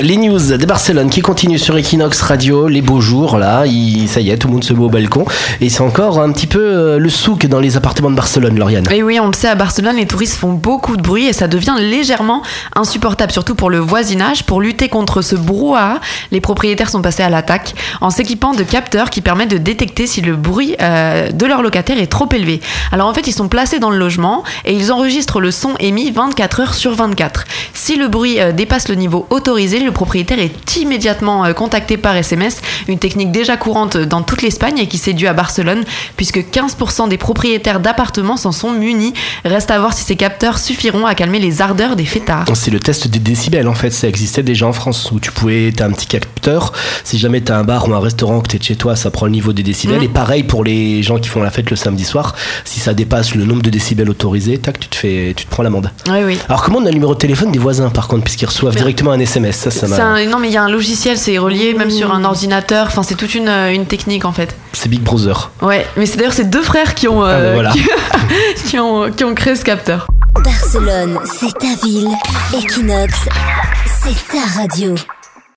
Les news de Barcelone qui continuent sur Equinox Radio, les beaux jours là, ça y est, tout le monde se met au balcon et c'est encore un petit peu euh, le souk dans les appartements de Barcelone, Lauriane. Et oui, on le sait, à Barcelone, les touristes font beaucoup de bruit et ça devient légèrement insupportable, surtout pour le voisinage. Pour lutter contre ce brouhaha, les propriétaires sont passés à l'attaque en s'équipant de capteurs qui permettent de détecter si le bruit euh, de leur locataire est trop élevé. Alors en fait, ils sont placés dans le logement et ils enregistrent le son émis 24 heures sur 24. Si le bruit euh, dépasse le niveau autorisé, le propriétaire est immédiatement euh, contacté par SMS, une technique déjà courante dans toute l'Espagne et qui s'est due à Barcelone, puisque 15% des propriétaires d'appartements s'en sont munis. Reste à voir si ces capteurs suffiront à calmer les ardeurs des fêtards. C'est le test des décibels en fait, ça existait déjà en France où tu pouvais, t'as un petit capteur, si jamais t'as un bar ou un restaurant que t'es chez toi, ça prend le niveau des décibels Mm. et pareil pour les gens qui font la fête le samedi soir, si ça dépasse le nombre de décibels autorisés, tac, tu te fais, tu te prends l'amende. Oui, oui. Alors comment on a le numéro de téléphone des voisins par contre puisqu'ils reçoivent Mais- directement un SMS, ça. Un- non, mais il y a un logiciel, c'est relié même sur un ordinateur. Enfin, c'est toute une, euh, une technique en fait. C'est Big Brother. Ouais, mais c'est d'ailleurs ces deux frères qui ont, euh, Ah, ben voilà. qui, qui ont, qui ont créé ce capteur. Barcelone, c'est ta ville. Equinox, c'est ta radio.